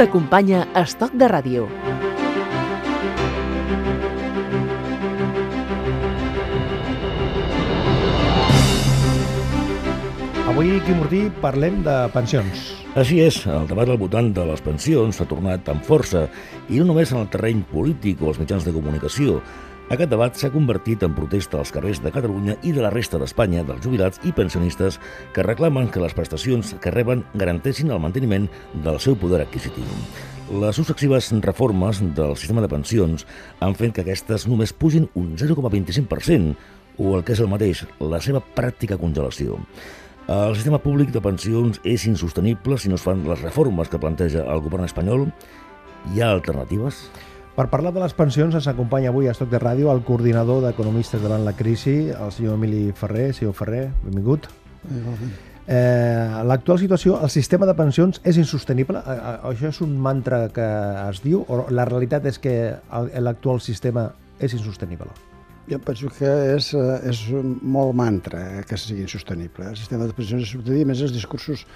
t'acompanya Estoc de Ràdio. Avui, Quim Ortí, parlem de pensions. Així és, el debat al voltant de les pensions s'ha tornat amb força, i no només en el terreny polític o els mitjans de comunicació. Aquest debat s'ha convertit en protesta als carrers de Catalunya i de la resta d'Espanya dels jubilats i pensionistes que reclamen que les prestacions que reben garanteixin el manteniment del seu poder adquisitiu. Les successives reformes del sistema de pensions han fet que aquestes només pugin un 0,25% o el que és el mateix, la seva pràctica congelació. El sistema públic de pensions és insostenible si no es fan les reformes que planteja el govern espanyol. Hi ha alternatives? Per parlar de les pensions ens acompanya avui a Estoc de Ràdio el coordinador d'economistes davant la crisi, el senyor Emili Ferrer. Senyor Ferrer, benvingut. Eh, L'actual situació, el sistema de pensions és insostenible? Eh, eh, això és un mantra que es diu o la realitat és que el- l'actual sistema és insostenible? Jo penso que és, eh, és molt mantra que sigui insostenible. El sistema de pensions és a més els discursos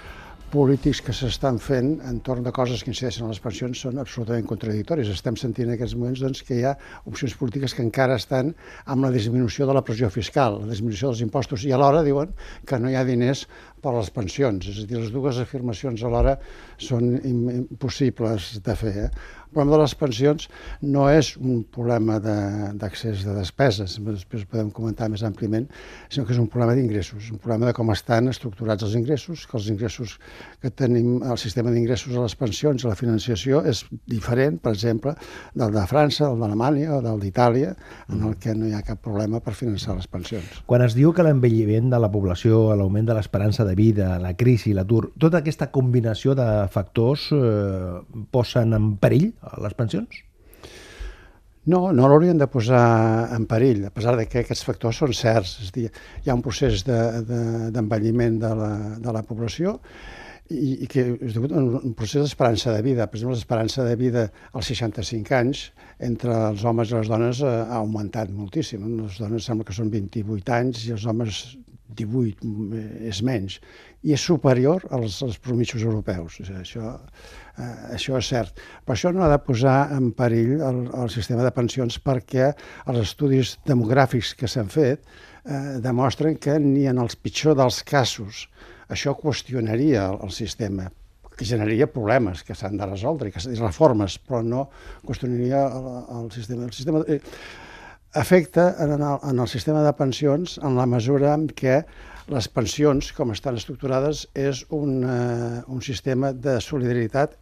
polítics que s'estan fent entorn de coses que incideixen en les pensions són absolutament contradictoris. Estem sentint en aquests moments doncs, que hi ha opcions polítiques que encara estan amb la disminució de la pressió fiscal, la disminució dels impostos, i alhora diuen que no hi ha diners per les pensions. És a dir, les dues afirmacions alhora són im- impossibles de fer. Eh? El problema de les pensions no és un problema d'accés de, de despeses, després ho podem comentar més àmpliament, sinó que és un problema d'ingressos, un problema de com estan estructurats els ingressos, que els ingressos que tenim, el sistema d'ingressos a les pensions, a la financiació, és diferent, per exemple, del de França, del d'Alemanya o del d'Itàlia, en el que no hi ha cap problema per finançar les pensions. Quan es diu que l'envelliment de la població, l'augment de l'esperança de vida, la crisi, l'atur, tota aquesta combinació de factors eh, posen en perill les pensions? No, no l'haurien de posar en perill, a pesar de que aquests factors són certs. És dir, hi ha un procés d'envelliment de, de, de, la, de la població i, i que és degut a un, un procés d'esperança de vida. Per exemple, l'esperança de vida als 65 anys entre els homes i les dones eh, ha augmentat moltíssim. Les dones sembla que són 28 anys i els homes 18 mm, és menys. I és superior als, als promitjos europeus. Això, eh, això és cert. Però això no ha de posar en perill el, el sistema de pensions perquè els estudis demogràfics que s'han fet eh, demostren que ni en els pitjor dels casos això qüestionaria el, el sistema que generaria problemes que s'han de resoldre i que reformes, però no qüestionaria el, el sistema. El sistema eh, afecta en el, en el sistema de pensions en la mesura en què les pensions, com estan estructurades, és un, eh, un sistema de solidaritat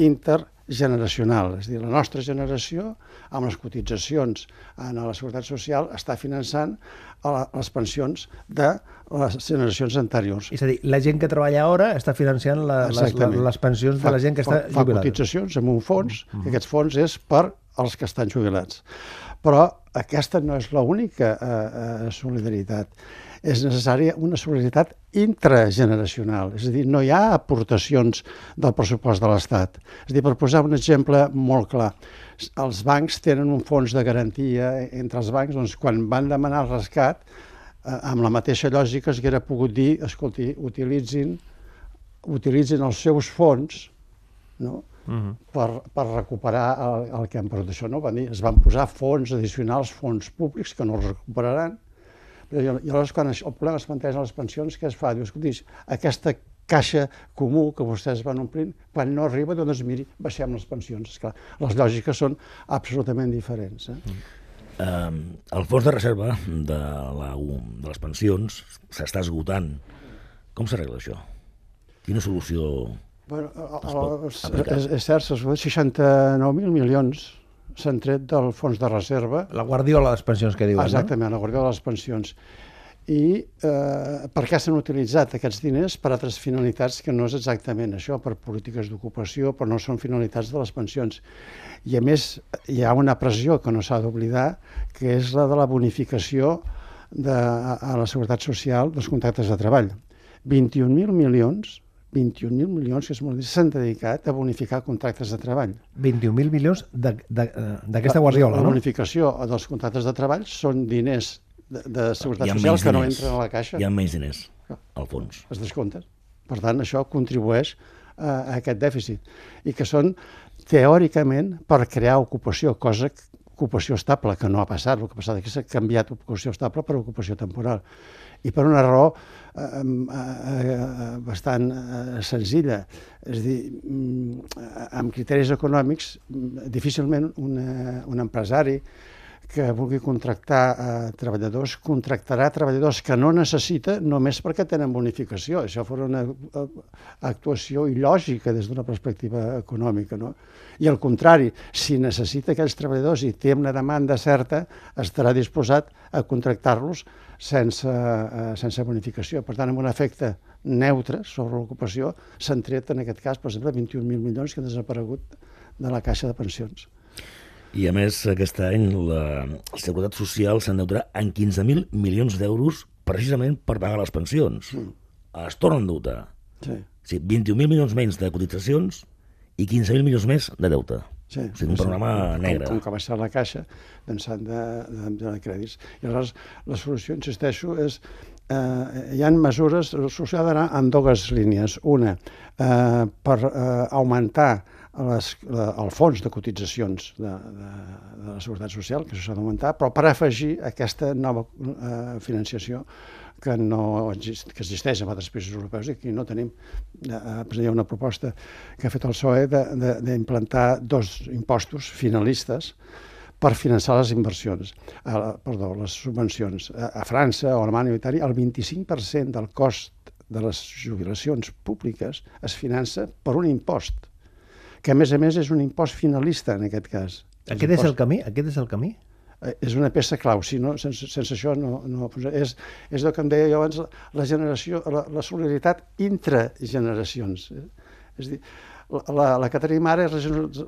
intergeneracional. És a dir, la nostra generació, amb les cotitzacions en la Seguretat Social, està finançant la, les pensions de les generacions anteriors. És a dir, la gent que treballa ara està financiant la, les, Exactament. les pensions de la gent que està fa, fa jubilada. cotitzacions amb un fons, mm -hmm. que aquest fons és per als que estan jubilats. Però aquesta no és l'única eh, eh, solidaritat. És necessària una solidaritat intrageneracional, és a dir, no hi ha aportacions del pressupost de l'Estat. És a dir, per posar un exemple molt clar, els bancs tenen un fons de garantia entre els bancs, doncs quan van demanar el rescat, eh, amb la mateixa lògica es haguera pogut dir, escolti, utilitzin, utilitzin els seus fons no? Uh -huh. per, per recuperar el, el que han perdut. Això no van dir, es van posar fons addicionals, fons públics, que no els recuperaran, però, i aleshores, quan això, el problema es planteja a les pensions, què es fa? Diu, escolti, aquesta caixa comú que vostès van omplint, quan no arriba, doncs miri, baixem les pensions. Esclar, les lògiques són absolutament diferents. Eh? Eh, el fons de reserva de, la, de les pensions s'està esgotant. Com s'arregla això? Quina solució Bueno, Es pot és, és, cert, s'ha 69.000 milions s'han tret del fons de reserva La guardiola de les pensions que diuen, Exactament, la guardia de les pensions. I eh, per què s'han utilitzat aquests diners per altres finalitats que no és exactament això, per polítiques d'ocupació, però no són finalitats de les pensions. I a més hi ha una pressió que no s'ha d'oblidar, que és la de la bonificació de, a, a la Seguretat Social dels contractes de treball. 21.000 milions 21.000 milions que s'han dedicat a bonificar contractes de treball. no? 21.000 milions eh, d'aquesta guardiola, La no? bonificació dels contractes de treball són diners de, de seguretat social que no diners. entren a la caixa, Hi ha menys diners al fons. es descompten. Per tant, això contribueix a aquest dèficit i que són teòricament per crear ocupació, cosa ocupació estable, que no ha passat, el que ha passat és que s'ha canviat ocupació estable per ocupació temporal. I per una raó eh, eh, eh, bastant senzilla, és a dir, mm, amb criteris econòmics, mm, difícilment una, un empresari que vulgui contractar eh, treballadors, contractarà treballadors que no necessita només perquè tenen bonificació. Això fora una uh, actuació il·lògica des d'una perspectiva econòmica. No? I al contrari, si necessita aquells treballadors i té una demanda certa, estarà disposat a contractar-los sense, uh, sense bonificació. Per tant, amb un efecte neutre sobre l'ocupació, s'han tret, en aquest cas, per exemple, 21.000 milions que han desaparegut de la caixa de pensions. I a més, aquest any la Seguretat Social s'endeutarà en 15.000 milions d'euros precisament per pagar les pensions. Mm. Es tornen a endeutar. Sí. sí 21.000 milions menys de cotitzacions i 15.000 milions més de deute. Sí, o sigui, un panorama sí. negre. Com, com que va ser la caixa, doncs s'han de, de, de, crèdits. I aleshores, la solució, insisteixo, és eh, hi han mesures, la solució ha d'anar en dues línies. Una, eh, per eh, augmentar les, la, el fons de cotitzacions de, de, de la Seguretat Social, que això s'ha d'augmentar, però per afegir aquesta nova eh, financiació que, no exist, que existeix en altres països europeus i aquí no tenim. Eh, hi ha una proposta que ha fet el PSOE d'implantar dos impostos finalistes per finançar les inversions, eh, perdó, les subvencions. A, a França o Alemanya o Itàlia, el 25% del cost de les jubilacions públiques es finança per un impost que a més a més és un impost finalista en aquest cas. Aquest impost... és el camí? Aquest és el camí? Eh, és una peça clau, si no, sense, sense això no... no és, és el que em deia jo abans, la generació, la, la solidaritat intrageneracions. Eh? És dir, la, la que tenim ara és la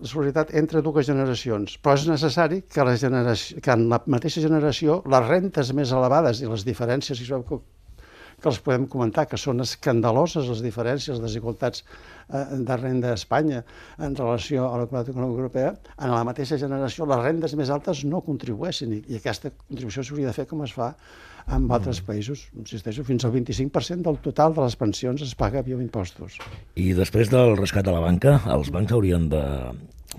solidaritat entre dues generacions, però és necessari que, la generació, que en la mateixa generació les rentes més elevades i les diferències, que que els podem comentar, que són escandaloses les diferències, les desigualtats eh, de renda a Espanya en relació a la comunitat econòmica europea, en la mateixa generació les rendes més altes no contribueixen i, i aquesta contribució s'hauria de fer com es fa en altres mm. països. Insisteixo, fins al 25% del total de les pensions es paga via impostos. I després del rescat de la banca, els bancs haurien de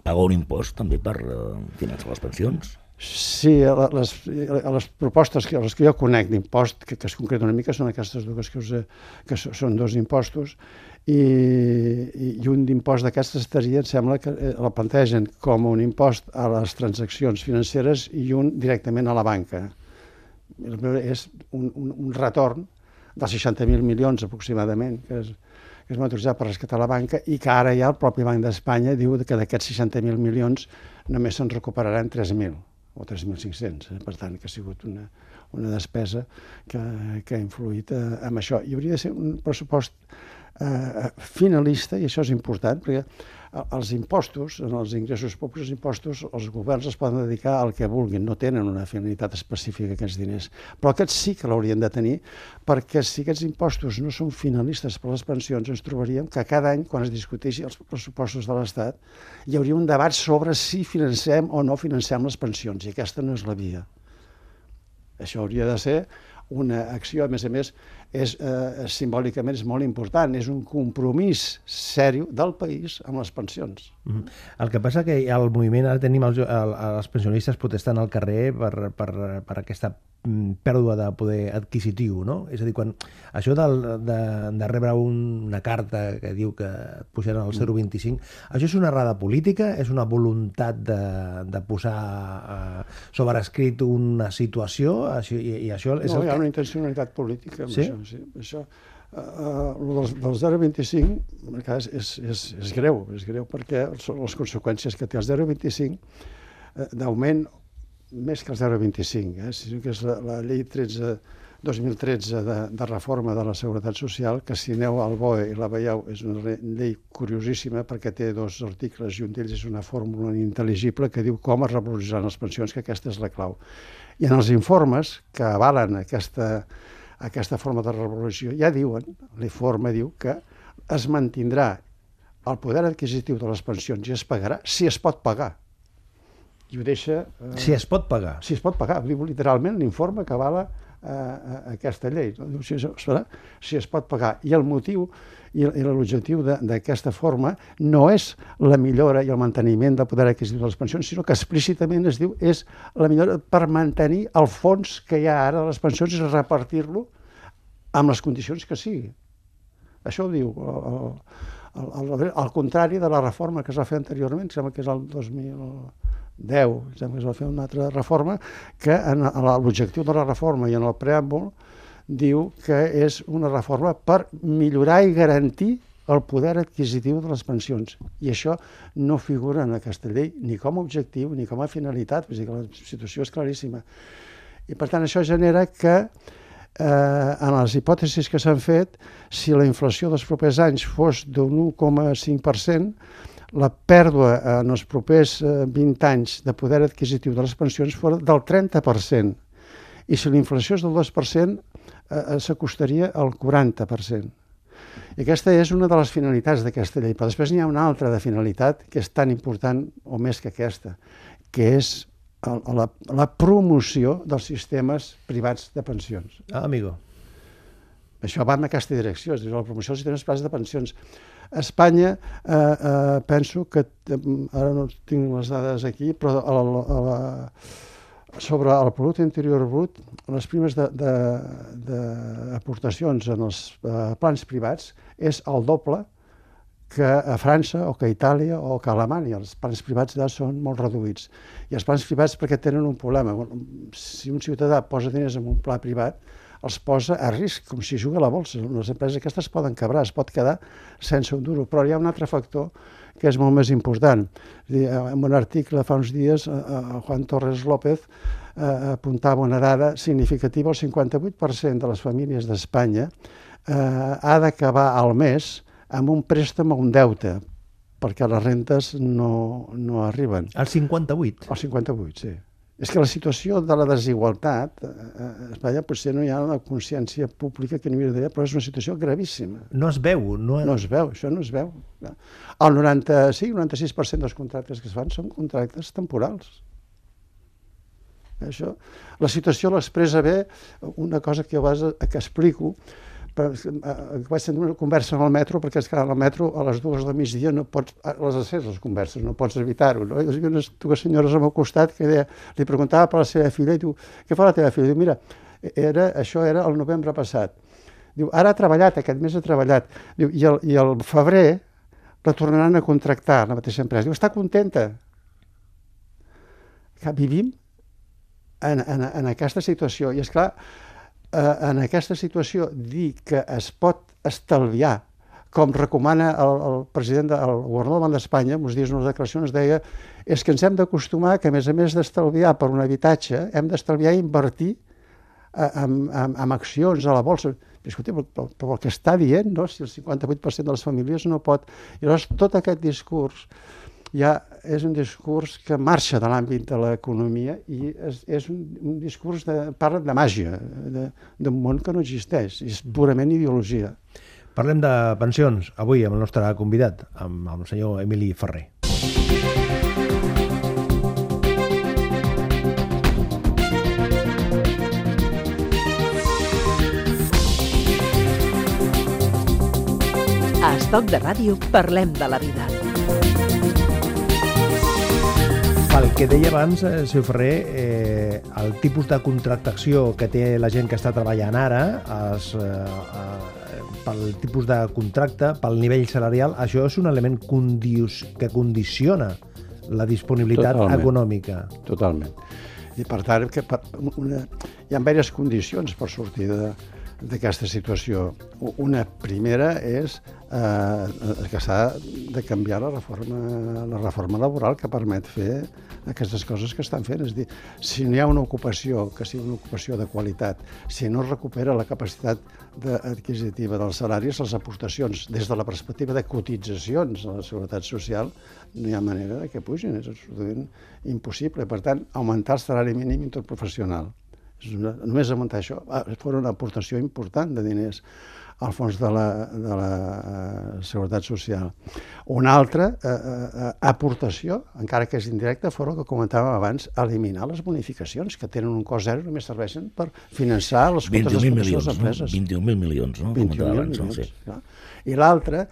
pagar un impost també per eh, finançar les pensions? Sí, les, les propostes que, les que jo conec d'impost, que, que es concreta una mica, són aquestes dues que, us, que són dos impostos, i, i un d'impost d'aquestes estaria, em sembla que eh, la plantegen com un impost a les transaccions financeres i un directament a la banca. És un, un, un retorn dels 60.000 milions aproximadament, que és, que es va utilitzar per rescatar la banca i que ara ja el propi Banc d'Espanya diu que d'aquests 60.000 milions només se'n recuperaran 3.000 o 3.500, eh? per tant que ha sigut una, una despesa que, que ha influït eh, amb això. I hauria de ser un pressupost eh, finalista, i això és important, perquè els impostos, en els ingressos públics, els impostos, els governs es poden dedicar al que vulguin, no tenen una finalitat específica aquests diners. Però aquests sí que l'haurien de tenir, perquè si aquests impostos no són finalistes per les pensions, ens trobaríem que cada any, quan es discuteixi els pressupostos de l'Estat, hi hauria un debat sobre si financem o no financem les pensions, i aquesta no és la via. Això hauria de ser una acció, a més a més, és, eh, simbòlicament és molt important, és un compromís sèrio del país amb les pensions. Mm -hmm. El que passa que el moviment, ara tenim els, el, els pensionistes protestant al carrer per, per, per aquesta pèrdua de poder adquisitiu, no? És a dir, quan això del, de, de rebre un, una carta que diu que pujaran al 0,25, mm. això és una errada política? És una voluntat de, de posar eh, sobre escrit una situació? Això, i, i això és no, el hi ha que... una intencionalitat política amb sí? això. Sí, això Uh, uh, del, del 0,25 és, és, és, és greu, és greu perquè són les conseqüències que té el 0,25 uh, d'augment més que el 0,25, eh? sinó que és la, la llei 13, 2013 de, de reforma de la Seguretat Social, que si aneu al BOE i la veieu, és una llei curiosíssima perquè té dos articles i un d'ells és una fórmula intel·ligible que diu com es revaloritzen les pensions, que aquesta és la clau. I en els informes que avalen aquesta, aquesta forma de revalorització ja diuen, l'informe diu que es mantindrà el poder adquisitiu de les pensions i es pagarà si es pot pagar i ho deixa... Eh, si es pot pagar. Si es pot pagar. Diu literalment l'informe que avala a aquesta llei. Si es, si es pot pagar. I el motiu i, l'objectiu d'aquesta forma no és la millora i el manteniment del poder adquisitiu de les pensions, sinó que explícitament es diu és la millora per mantenir el fons que hi ha ara de les pensions i repartir-lo amb les condicions que sigui. Això ho diu el, el, el, el contrari de la reforma que es va fer anteriorment, sembla que és el 2010, sembla que es va fer una altra reforma, que en l'objectiu de la reforma i en el preàmbul diu que és una reforma per millorar i garantir el poder adquisitiu de les pensions. I això no figura en aquesta llei ni com a objectiu ni com a finalitat, vull dir que la situació és claríssima. I per tant això genera que eh, en les hipòtesis que s'han fet, si la inflació dels propers anys fos d'un 1,5%, la pèrdua en els propers eh, 20 anys de poder adquisitiu de les pensions fos del 30%. I si la inflació és del 2%, Eh, eh, s'acostaria al 40%. I aquesta és una de les finalitats d'aquesta llei, però després n'hi ha una altra de finalitat que és tan important o més que aquesta, que és la, la promoció dels sistemes privats de pensions. Ah, amigo. Això va en aquesta direcció, és dir, la promoció dels sistemes privats de pensions. A Espanya, eh, eh, penso que, eh, ara no tinc les dades aquí, però a la, a la, sobre el producte interior brut, les primes d'aportacions en els eh, plans privats és el doble que a França o que a Itàlia o que a Alemanya. Els plans privats ja són molt reduïts. I els plans privats perquè tenen un problema. Si un ciutadà posa diners en un pla privat, els posa a risc, com si juga a la bolsa. Les empreses aquestes poden quebrar, es pot quedar sense un duro. Però hi ha un altre factor que és molt més important. Dir, en un article fa uns dies, Juan Torres López eh, apuntava una dada significativa, el 58% de les famílies d'Espanya eh, ha d'acabar al mes amb un préstec o un deute, perquè les rentes no, no arriben. El 58? El 58, sí. És que la situació de la desigualtat eh, a Espanya potser no hi ha una consciència pública que n'hi hauria d'haver, però és una situació gravíssima. No es veu. No... no es veu, això no es veu. El 95, 96% dels contractes que es fan són contractes temporals. Això, la situació l'expressa bé una cosa que jo vas, que explico, però eh, vaig tenir una conversa en el metro, perquè és que al metro a les dues del migdia no pots, les accés les converses, no pots evitar-ho. No? I hi havia unes dues senyores al meu costat que deia, li preguntava per la seva filla i diu, què fa la teva filla? Diu, mira, era, això era el novembre passat. Diu, ara ha treballat, aquest mes ha treballat. Diu, i el, i el febrer la tornaran a contractar la mateixa empresa. Diu, està contenta. Que vivim en, en, en aquesta situació. I és clar, eh, en aquesta situació dir que es pot estalviar com recomana el, el president del de, governador del d'Espanya, uns dies unes declaracions, deia és que ens hem d'acostumar que, a més a més d'estalviar per un habitatge, hem d'estalviar i invertir en, en, en accions a la bolsa. Escolta, però, però el que està dient, no? si el 58% de les famílies no pot... I llavors tot aquest discurs ja és un discurs que marxa de l'àmbit de l'economia i és, és un, un discurs de, parla de màgia, d'un món que no existeix, és purament ideologia. Parlem de pensions avui amb el nostre convidat, amb el senyor Emili Ferrer. A Estoc de Ràdio parlem de la vida. Pel que deia abans, eh, senyor Ferrer, eh, el tipus de contractació que té la gent que està treballant ara, es, eh, eh, pel tipus de contracte, pel nivell salarial, això és un element condius, que condiciona la disponibilitat Totalment. econòmica. Totalment. I per tant, que per una, hi ha diverses condicions per sortir de, d'aquesta situació. Una primera és eh, que s'ha de canviar la reforma, la reforma laboral que permet fer aquestes coses que estan fent. És dir, si no hi ha una ocupació que sigui una ocupació de qualitat, si no es recupera la capacitat adquisitiva dels salaris, les aportacions des de la perspectiva de cotitzacions a la Seguretat Social, no hi ha manera que pugin, és absolutament impossible. Per tant, augmentar el salari mínim interprofessional només a muntar això, va, fora una aportació important de diners al fons de la, de la uh, Seguretat Social. Una altra uh, uh, aportació, encara que és indirecta, fora el que comentàvem abans, eliminar les bonificacions, que tenen un cost zero, només serveixen per finançar les comptes milions, de les empreses. No? 21.000 milions, no? 21.000 abans, milions, no? Sí. clar. I l'altra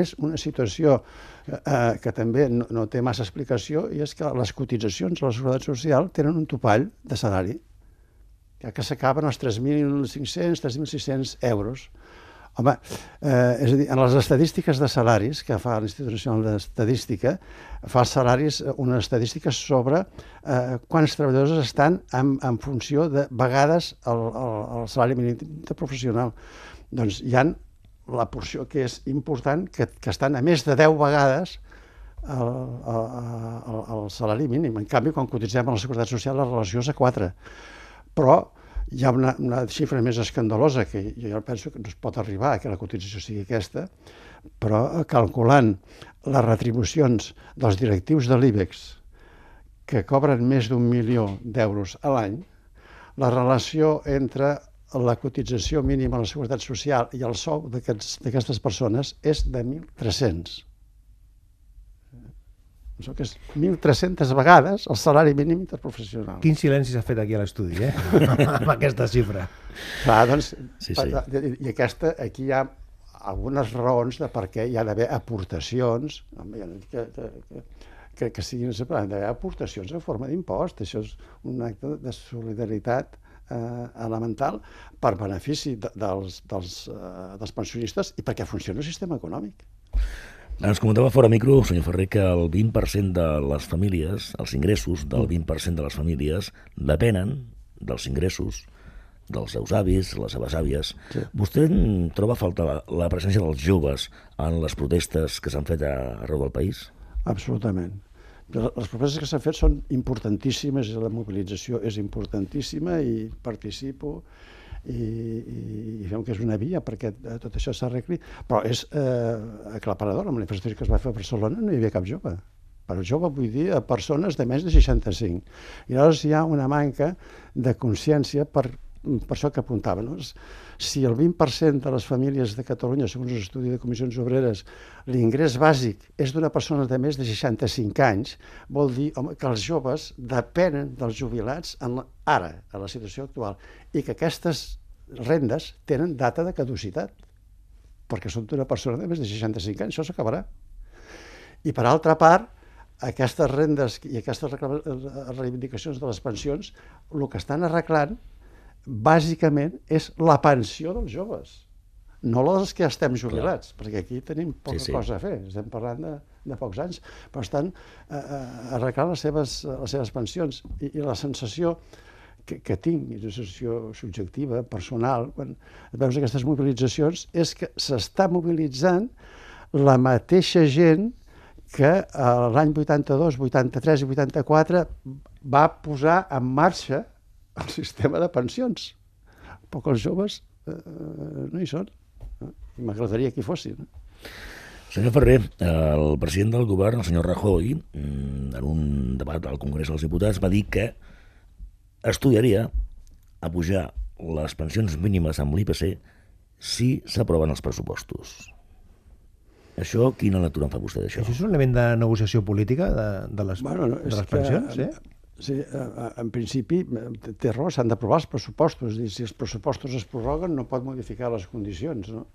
és una situació eh, que també no, no té massa explicació i és que les cotitzacions a la Seguretat Social tenen un topall de salari que s'acaben els 3.500, 3.600 euros. Home, eh, és a dir, en les estadístiques de salaris que fa l'Institut Nacional d'Estadística, fa salaris, eh, unes estadístiques sobre eh, quants treballadors estan en, en funció de vegades el, el, el salari mínim de professional. Doncs hi han la porció que és important, que, que estan a més de 10 vegades el, el, el, el salari mínim. En canvi, quan cotitzem a la Seguretat Social, la relació és a 4. Però hi ha una, una xifra més escandalosa que jo penso que no es pot arribar que la cotització sigui aquesta, però calculant les retribucions dels directius de l'IBEX que cobren més d'un milió d'euros a l'any, la relació entre la cotització mínima a la Seguretat Social i el sou d'aquestes persones és de 1.300. Això que és 1.300 vegades el salari mínim interprofessional. Quin silenci s'ha fet aquí a l'estudi, eh? amb aquesta xifra. Clar, doncs, Sí, sí. i aquesta, aquí hi ha algunes raons de per què hi ha d'haver aportacions, que, que, que, que, que siguin separades, d'haver aportacions en forma d'impost. Això és un acte de solidaritat eh, elemental per benefici de, dels, dels, eh, dels pensionistes i perquè funcioni el sistema econòmic. Ens comentava fora micro, senyor Ferrer, que el 20% de les famílies, els ingressos del 20% de les famílies, depenen dels ingressos dels seus avis, les seves àvies. Sí. Vostè troba falta la, la presència dels joves en les protestes que s'han fet a, arreu del país? Absolutament. Però Les propostes que s'han fet són importantíssimes la mobilització és importantíssima i participo i, i, i fem que és una via perquè eh, tot això s'arregli, però és eh, aclaparador. La manifestació que es va fer a Barcelona no hi havia cap jove. Per jove vull dir a persones de més de 65. I llavors hi ha una manca de consciència per, per això que apuntava. No? Si el 20% de les famílies de Catalunya, segons un estudi de comissions obreres, l'ingrés bàsic és d'una persona de més de 65 anys, vol dir home, que els joves depenen dels jubilats en la, ara, a la situació actual, i que aquestes rendes tenen data de caducitat, perquè són d'una persona de més de 65 anys, això s'acabarà. I per altra part, aquestes rendes i aquestes reivindicacions de les pensions, el que estan arreglant bàsicament és la pensió dels joves, no la dels que estem jubilats, Clar. perquè aquí tenim poca Sí, sí, cosa a fer, estem parlant de, de pocs anys, però estan eh, eh, arreglant les seves, les seves pensions. I, i la sensació que, que tinc, és una sensació subjectiva, personal, quan veus aquestes mobilitzacions, és que s'està mobilitzant la mateixa gent que eh, l'any 82, 83 i 84 va posar en marxa el sistema de pensions. Però que els joves eh, no hi són. eh? I m'agradaria que hi fossin. Senyor Ferrer, el president del govern, el senyor Rajoy, mm, en un debat al Congrés dels Diputats, va dir que estudiaria a pujar les pensions mínimes amb l'IPC si s'aproven els pressupostos. Això, quina lectura en fa vostè d'això? Això és un element de negociació política de, de les, Bueno, no, de les que, pensions, eh? Sí, eh, en principi eh, té raó, s'han d'aprovar els pressupostos. Dir, si els pressupostos es prorroguen no pot modificar les condicions. No?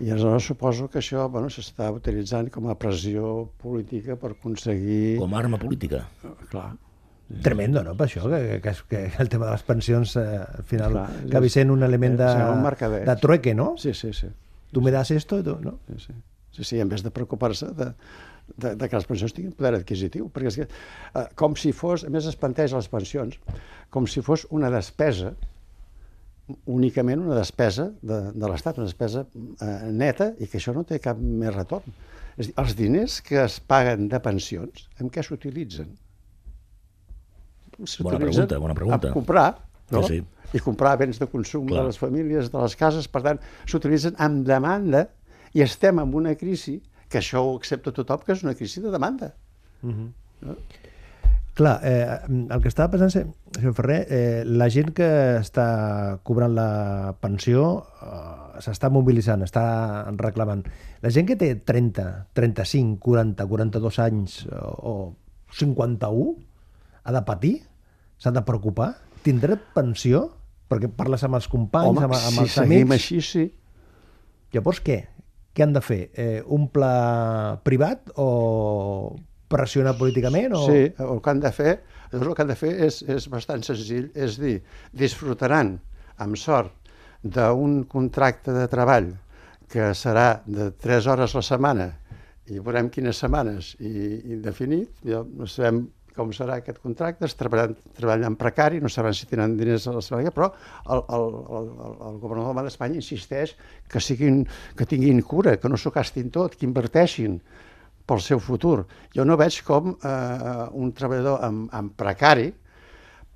I aleshores suposo que això bueno, s'està utilitzant com a pressió política per aconseguir... Com a arma política. Eh, Clar, Tremendo, no?, per això, que, que, que el tema de les pensions eh, al final Clar, acabi sent un element de, un de trueque, no? sí, sí, sí. Tu me das esto, i tu, no? Sí, sí. Sí, sí, en vez de preocupar-se de, de, de que les pensions tinguin poder adquisitiu, perquè és que, eh, com si fos, a més es planteja les pensions, com si fos una despesa, únicament una despesa de, de l'Estat, una despesa eh, neta, i que això no té cap més retorn. És dir, els diners que es paguen de pensions, en què s'utilitzen? Bona pregunta, bona pregunta. A comprar, no? Sí, sí. I comprar béns de consum Clar. de les famílies, de les cases, per tant, s'utilitzen amb demanda i estem en una crisi, que això ho accepta tothom, que és una crisi de demanda. Clar, eh, el que estava pensant, senyor Ferrer, eh, la gent que està cobrant la pensió eh, s'està mobilitzant, està reclamant. La gent que té 30, 35, 40, 42 anys o 51 ha de patir? S'ha de preocupar? Tindrà pensió? Perquè parles amb els companys, Home, amb, amb si els seguim amics... així, sí. Llavors què? Què han de fer? Eh, un pla privat o pressionar políticament? O... Sí, el que han de fer, el que han de fer és, és bastant senzill, és dir, disfrutaran, amb sort, d'un contracte de treball que serà de 3 hores la setmana i veurem quines setmanes i, i definit, ja sabem com serà aquest contracte, es treballant, treballant precari, no sabem si tenen diners a la seva però el, el, el, el governador d'Espanya insisteix que, siguin, que tinguin cura, que no s'ho gastin tot, que inverteixin pel seu futur. Jo no veig com eh, un treballador amb, amb precari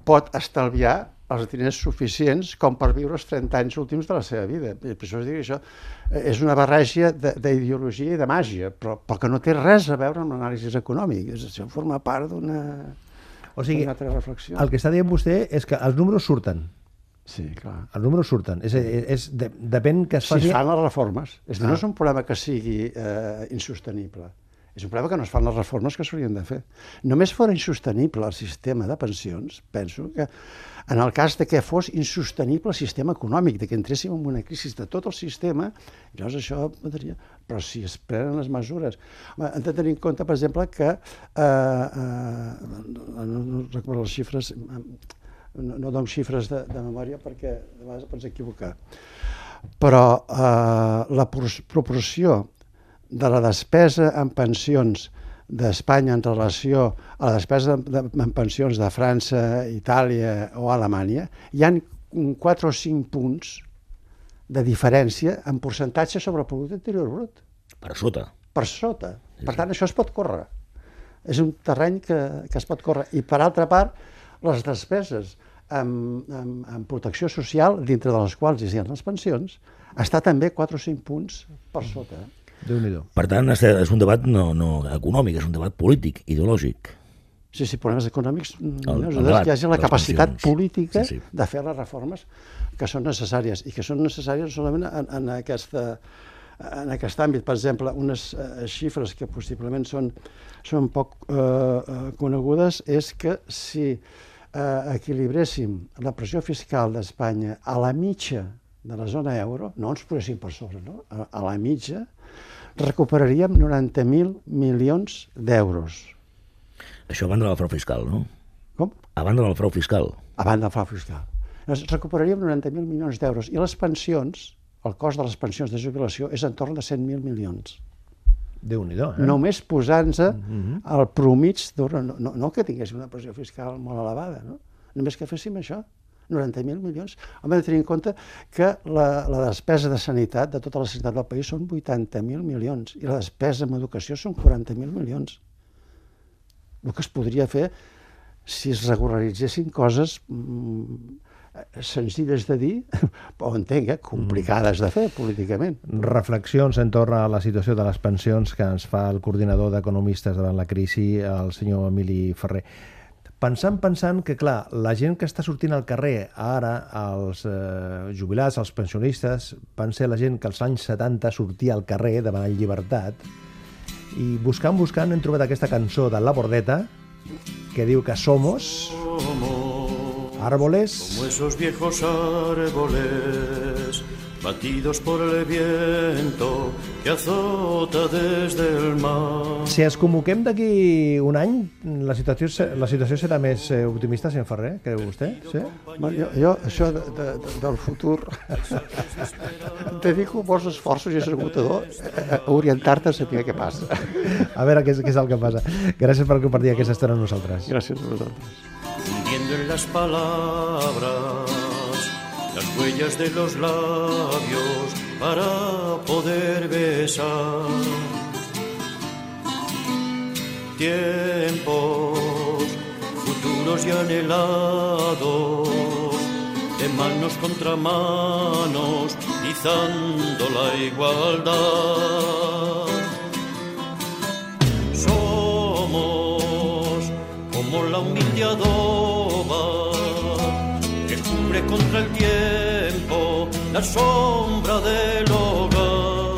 pot estalviar els diners suficients com per viure els 30 anys últims de la seva vida. I per això es diu això és una barreja d'ideologia i de màgia, però, però que no té res a veure amb l'anàlisi econòmic. Això forma part d'una o sigui, altra reflexió. El que està dient vostè és que els números surten. Sí, clar. Els números surten. És, és, és de, depèn que es faci... Si fan les reformes. És ah. no és un problema que sigui eh, insostenible és un problema que no es fan les reformes que s'haurien de fer. Només fora insostenible el sistema de pensions, penso que en el cas de que fos insostenible el sistema econòmic, de que entréssim en una crisi de tot el sistema, llavors això podria... Però si es prenen les mesures... Home, hem de tenir en compte, per exemple, que... Eh, eh, no, recordo les xifres... No, no dono xifres de, de memòria perquè de vegades pots equivocar. Però eh, la proporció de la despesa en pensions d'Espanya en relació a la despesa de, de, en pensions de França, Itàlia o Alemanya, hi han 4 o 5 punts de diferència en percentatge sobre el producte interior brut. Per sota. Per sota. Sí. Per tant, això es pot córrer. És un terreny que, que es pot córrer. I, per altra part, les despeses en, en, en protecció social, dintre de les quals hi ha les pensions, està també 4 o 5 punts per sota. Eh? Déu nhi Per tant, és un debat no, no econòmic, és un debat polític, ideològic. Sí, sí, problemes econòmics, el, no, el debat, que hi hagi la capacitat pensions. política sí, sí. de fer les reformes que són necessàries, i que són necessàries solament en, en, aquesta, en aquest àmbit. Per exemple, unes uh, xifres que possiblement són, són poc uh, conegudes és que si uh, equilibréssim la pressió fiscal d'Espanya a la mitja de la zona euro, no ens poséssim per sobre, no? a, a la mitja, recuperaríem 90.000 milions d'euros. Això a banda del frau fiscal, no? Com? A banda del frau fiscal. A banda del frau fiscal. Llavors, recuperaríem 90.000 milions d'euros i les pensions, el cost de les pensions de jubilació és entorn de 100.000 milions. déu nhi eh? Només posant-nos mm -hmm. al promig, no, no, no que tingués una pressió fiscal molt elevada, no? només que féssim això. 90.000 milions. Hem de tenir en compte que la, la despesa de sanitat de tota la sanitat del país són 80.000 milions i la despesa en educació són 40.000 milions. El que es podria fer si es regularitzessin coses mm, senzilles de dir, o entenc, eh, complicades de fer políticament. Reflexions en torn a la situació de les pensions que ens fa el coordinador d'economistes davant la crisi, el senyor Emili Ferrer pensant, pensant que, clar, la gent que està sortint al carrer ara, els eh, jubilats, els pensionistes, van ser la gent que als anys 70 sortia al carrer demanant llibertat, i buscant, buscant, hem trobat aquesta cançó de La Bordeta, que diu que somos árboles... Como esos viejos árboles batidos por el viento que azota desde el mar. Si ens convoquem d'aquí un any, la situació, la situació serà més eh, optimista, senyor Ferrer, creu vostè? Sí? Bueno, jo, jo, això de, de, del futur, dedico molts esforços i és agotador a orientar-te a saber què passa. A veure què és, què és el que passa. Gràcies per compartir aquesta estona amb nosaltres. Gràcies a vosaltres. Hundiendo en las palabras las huellas de los labios para poder besar. Tiempos futuros y anhelados, de manos contra manos, izando la igualdad. Somos como la adoba contra el tiempo la sombra del hogar.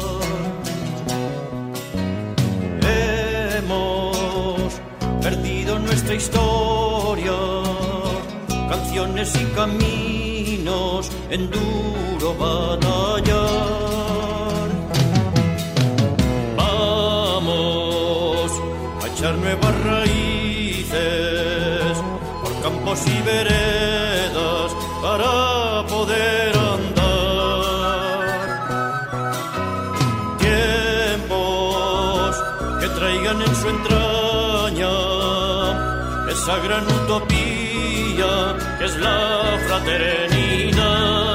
Hemos perdido nuestra historia, canciones y caminos en duro batallar. Vamos a echar nuevas raíces por campos y veredas su entraña esa gran utopía que es la fraternidad.